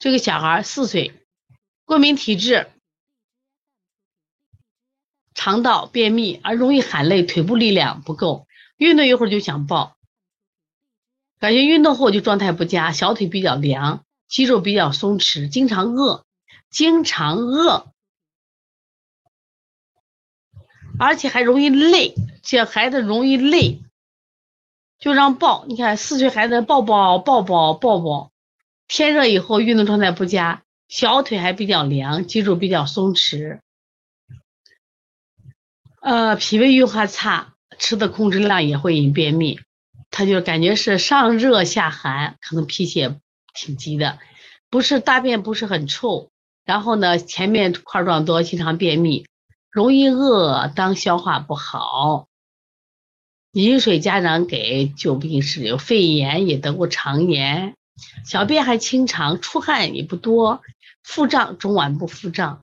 这个小孩四岁，过敏体质，肠道便秘，而容易喊累，腿部力量不够，运动一会儿就想抱，感觉运动后就状态不佳，小腿比较凉，肌肉比较松弛，经常饿，经常饿，而且还容易累，这孩子容易累，就让抱。你看四岁孩子抱抱抱抱抱抱，天热以后运动状态不佳，小腿还比较凉，肌肉比较松弛，呃，脾胃运化差，吃的控制量也会引便秘。他就感觉是上热下寒，可能脾气也挺急的，不是大便不是很臭，然后呢前面块状多，经常便秘，容易饿，当消化不好，饮水家长给，久病是有肺炎，也得过肠炎，小便还清长，出汗也不多，腹胀中脘部腹胀，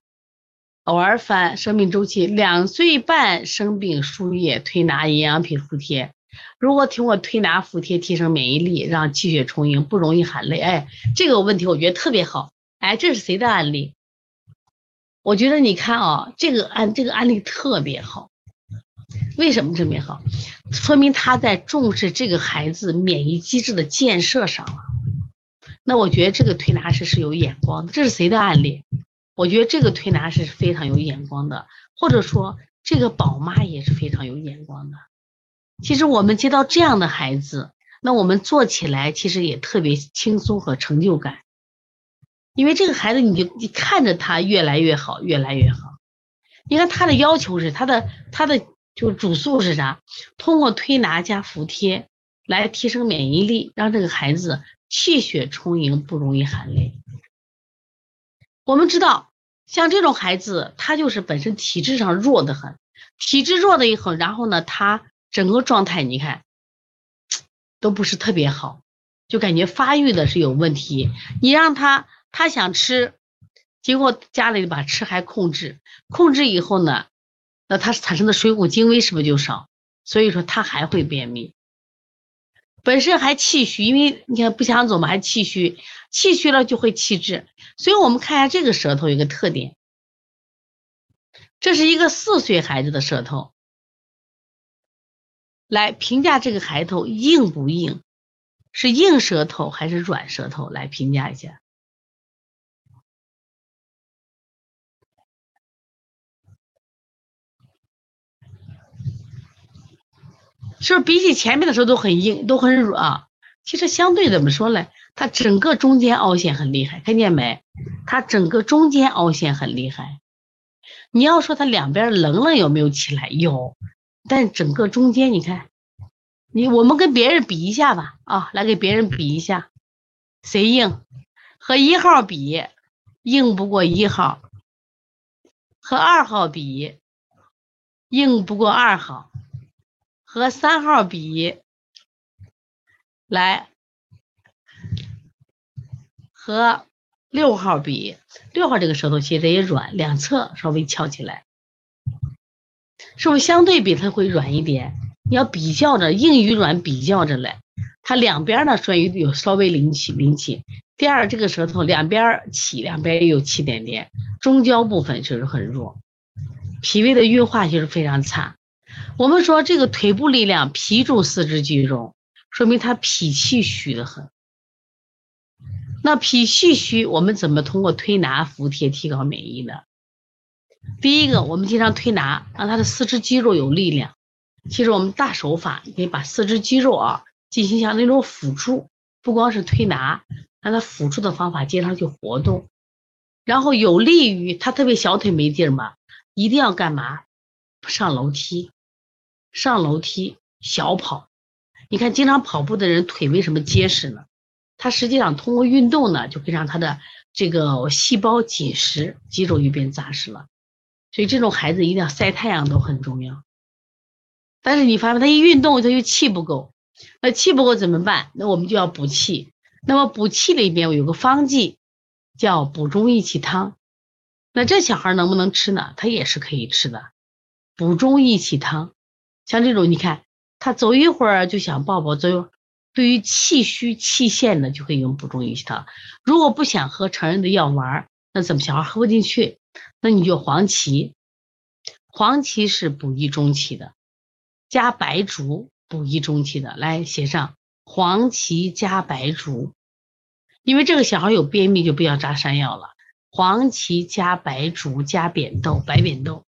偶尔犯，生命周期两岁半生病输液推拿营养品服贴。如果通过推拿服贴提升免疫力，让气血充盈，不容易喊累。哎，这个问题我觉得特别好。哎，这是谁的案例？我觉得你看啊，这个案这个案例特别好。为什么特别好？说明他在重视这个孩子免疫机制的建设上了。那我觉得这个推拿师是有眼光的。这是谁的案例？我觉得这个推拿师是非常有眼光的，或者说这个宝妈也是非常有眼光的。其实我们接到这样的孩子，那我们做起来其实也特别轻松和成就感，因为这个孩子你就你看着他越来越好，越来越好。你看他的要求是他的他的就主诉是啥？通过推拿加服帖来提升免疫力，让这个孩子气血充盈，不容易含泪。我们知道，像这种孩子，他就是本身体质上弱得很，体质弱的以后，然后呢，他。整个状态你看，都不是特别好，就感觉发育的是有问题。你让他他想吃，结果家里把吃还控制，控制以后呢，那他产生的水谷精微是不是就少？所以说他还会便秘。本身还气虚，因为你看不想走嘛，还气虚，气虚了就会气滞。所以我们看一下这个舌头有个特点，这是一个四岁孩子的舌头。来评价这个孩子硬不硬，是硬舌头还是软舌头？来评价一下，是不是比起前面的时候都很硬，都很软？其实相对怎么说呢？它整个中间凹陷很厉害，看见没？它整个中间凹陷很厉害。你要说它两边棱棱有没有起来？有。但整个中间，你看，你我们跟别人比一下吧，啊，来给别人比一下，谁硬？和一号比，硬不过一号；和二号比，硬不过二号；和三号比，来，和六号比，六号这个舌头其实也软，两侧稍微翘起来。是不是相对比它会软一点？你要比较着硬与软比较着来，它两边呢属于有稍微隆起隆起。第二，这个舌头两边起，两边也有起点点，中焦部分就是很弱，脾胃的运化就是非常差。我们说这个腿部力量，脾主四肢肌肉，说明他脾气虚的很。那脾气虚，我们怎么通过推拿服帖提高免疫呢？第一个，我们经常推拿，让他的四肢肌肉有力量。其实我们大手法，可以把四肢肌肉啊进行像那种辅助，不光是推拿，让他辅助的方法经常去活动，然后有利于他特别小腿没劲儿嘛，一定要干嘛？上楼梯，上楼梯，小跑。你看，经常跑步的人腿为什么结实呢？他实际上通过运动呢，就可以让他的这个细胞紧实，肌肉就变扎实了。所以这种孩子一定要晒太阳都很重要，但是你发现他一运动他就气不够，那气不够怎么办？那我们就要补气。那么补气里边有个方剂，叫补中益气汤。那这小孩能不能吃呢？他也是可以吃的。补中益气汤，像这种你看他走一会儿就想抱抱，走对于气虚气陷的就可以用补中益气汤。如果不想喝成人的药丸，那怎么小孩喝不进去？那你就黄芪，黄芪是补益中气的，加白术补益中气的。来写上黄芪加白术，因为这个小孩有便秘就不要扎山药了。黄芪加白术加扁豆，白扁豆。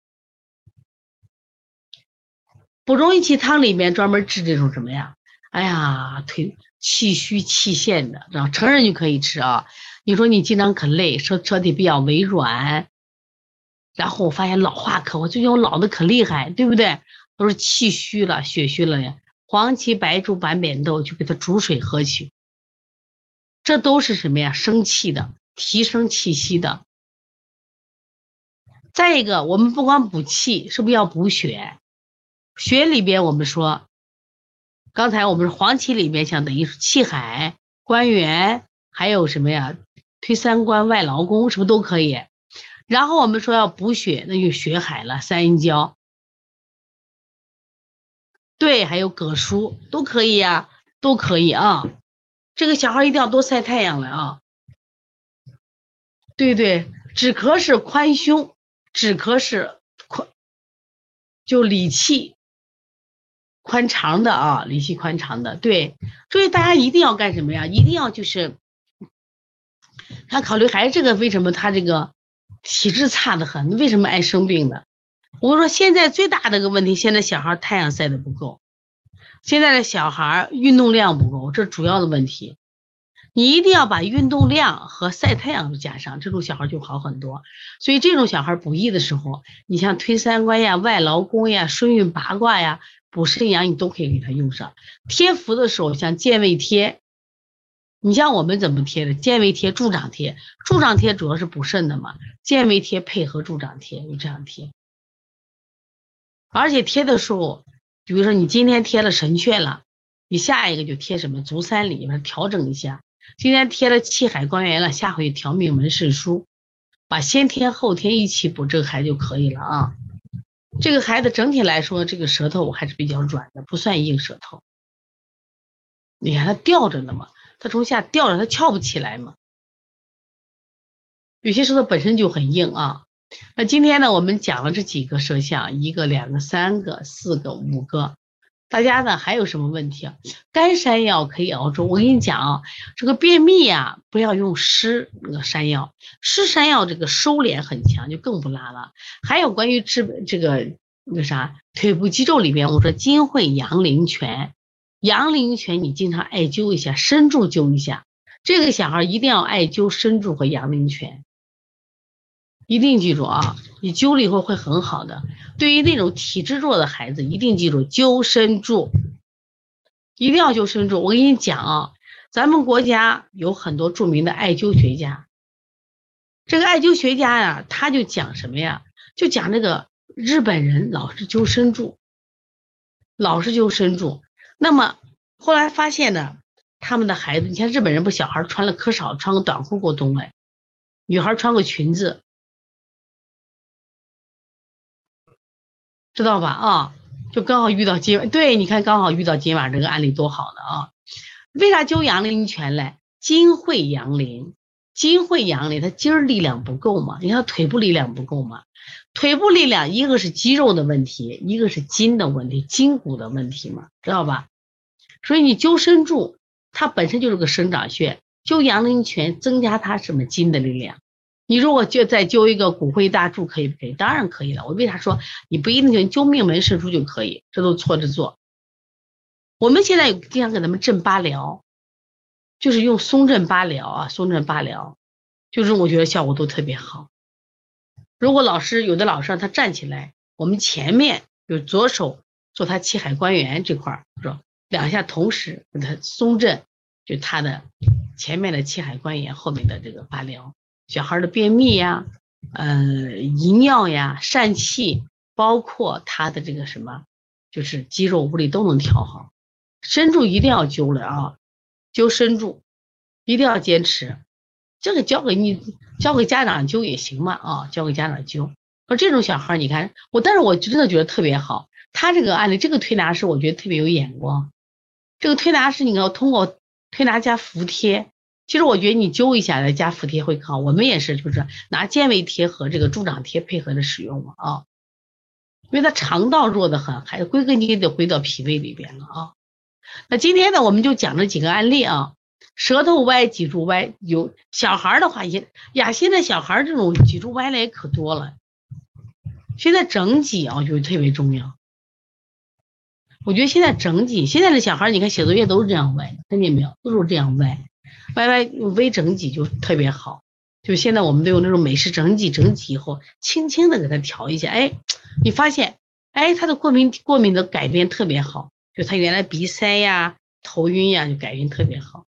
补中益气汤里面专门治这种什么呀？哎呀，腿气虚气陷的，然后成人就可以吃啊。你说你经常可累，说身体比较微软，然后我发现老化可，我最近我老的可厉害，对不对？都是气虚了，血虚了呀。黄芪、白术、白扁豆就给它煮水喝去，这都是什么呀？生气的，提升气息的。再一个，我们不光补气，是不是要补血？血里边我们说。刚才我们说黄芪里面像等于是气海、关元，还有什么呀？推三关、外劳宫，是不是都可以？然后我们说要补血，那就血海了，三阴交，对，还有葛舒都可以呀，都可以啊。这个小孩一定要多晒太阳了啊。对对，止咳是宽胸，止咳是宽，就理气。宽长的啊，理气宽长的，对，所以大家一定要干什么呀？一定要就是，他考虑还是这个为什么他这个体质差的很？为什么爱生病的？我说现在最大的一个问题，现在小孩太阳晒的不够，现在的小孩运动量不够，这主要的问题。你一定要把运动量和晒太阳加上，这种小孩就好很多。所以这种小孩补益的时候，你像推三关呀、外劳宫呀、顺运八卦呀。补肾阳，你都可以给他用上。贴敷的时候，像健胃贴，你像我们怎么贴的？健胃贴、助长贴，助长贴主要是补肾的嘛。健胃贴配合助长贴，就这样贴。而且贴的时候，比如说你今天贴了神阙了，你下一个就贴什么足三里，把它调整一下。今天贴了气海关元了，下回调命门肾腧，把先天后天一起补，这个孩子就可以了啊。这个孩子整体来说，这个舌头还是比较软的，不算硬舌头。你看他吊着呢嘛，他从下吊着，他翘不起来嘛。有些舌头本身就很硬啊。那今天呢，我们讲了这几个舌象，一个、两个、三个、四个、五个。大家呢还有什么问题啊？干山药可以熬粥。我跟你讲啊，这个便秘呀，不要用湿那个山药，湿山药这个收敛很强，就更不拉了。还有关于治这个那个啥腿部肌肉里边，我说金匮阳陵泉，阳陵泉你经常艾灸一下，深柱灸一下。这个小孩一定要艾灸深柱和阳陵泉。一定记住啊，你灸了以后会很好的。对于那种体质弱的孩子，一定记住灸身柱，一定要灸身柱。我跟你讲啊，咱们国家有很多著名的艾灸学家，这个艾灸学家呀，他就讲什么呀？就讲这个日本人老是灸身柱，老是灸身柱。那么后来发现呢，他们的孩子，你看日本人不小孩穿了可少，穿个短裤过冬哎，女孩穿个裙子。知道吧？啊，就刚好遇到今，对，你看刚好遇到今晚这个案例多好的啊！为啥灸阳陵泉嘞？筋会阳陵，筋会阳陵，他筋儿力量不够嘛？你看腿部力量不够嘛？腿部力量一个是肌肉的问题，一个是筋的问题，筋骨的问题嘛，知道吧？所以你灸身柱，它本身就是个生长穴，灸阳陵泉增加它什么筋的力量。你如果就再灸一个骨灰大柱，可以不可以？当然可以了。我为啥说你不一定就灸命门肾腧就可以？这都错着做。我们现在经常给他们震八髎，就是用松震八髎啊，松震八髎，就是我觉得效果都特别好。如果老师有的老师让他站起来，我们前面就左手做他气海关元这块儿，是吧？两下同时给他松震，就他的前面的气海关元，后面的这个八髎。小孩的便秘呀，呃，遗尿呀，疝气，包括他的这个什么，就是肌肉无力都能调好。身柱一定要灸了啊，灸身柱，一定要坚持。这个交给你，交给家长灸也行嘛啊，交给家长灸。说这种小孩，你看我，但是我真的觉得特别好。他这个案例，这个推拿师，我觉得特别有眼光。这个推拿师你要通过推拿加服贴。其实我觉得你灸一下再加服贴会更好。我们也是，就是拿健胃贴和这个助长贴配合着使用嘛啊，因为它肠道弱的很，还归根结底回到脾胃里边了啊。那今天呢，我们就讲这几个案例啊，舌头歪、脊柱歪，有小孩的话也呀，现在小孩这种脊柱歪的也可多了。现在整脊啊就特别重要。我觉得现在整体现在的小孩，你看写作业都是这样歪，看见没有？都是这样歪。歪歪微整脊就特别好，就现在我们都有那种美式整脊，整脊以后轻轻的给他调一下，哎，你发现，哎，他的过敏过敏的改变特别好，就他原来鼻塞呀、头晕呀，就改变特别好。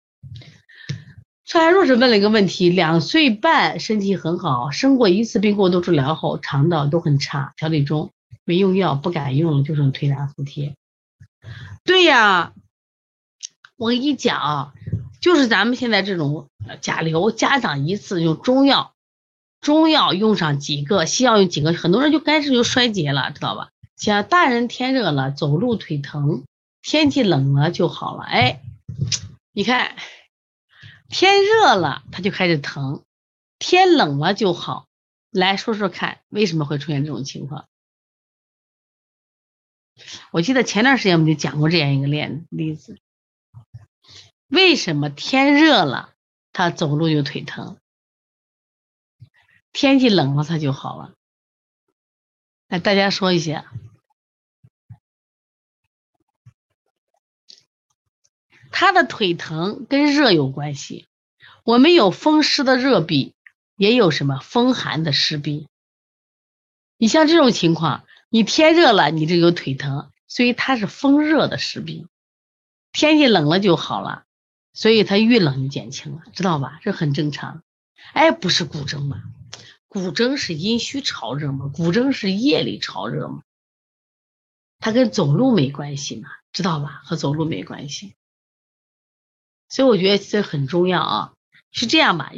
上海若是问了一个问题，两岁半身体很好，生过一次病过度治疗后肠道都很差，调理中没用药，不敢用了，就剩推拿敷贴。对呀，我跟你讲。就是咱们现在这种甲流，家长一次用中药，中药用上几个，西药用几个，很多人就开始就衰竭了，知道吧？像大人天热了，走路腿疼，天气冷了就好了。哎，你看，天热了他就开始疼，天冷了就好。来说说看，为什么会出现这种情况？我记得前段时间我们就讲过这样一个例例子。为什么天热了他走路就腿疼，天气冷了他就好了？来，大家说一下。他的腿疼跟热有关系。我们有风湿的热痹，也有什么风寒的湿痹。你像这种情况，你天热了，你就有腿疼，所以它是风热的湿痹。天气冷了就好了。所以它遇冷就减轻了，知道吧？这很正常。哎，不是古筝嘛？古筝是阴虚潮热嘛？古筝是夜里潮热嘛？它跟走路没关系嘛？知道吧？和走路没关系。所以我觉得这很重要啊。是这样吧？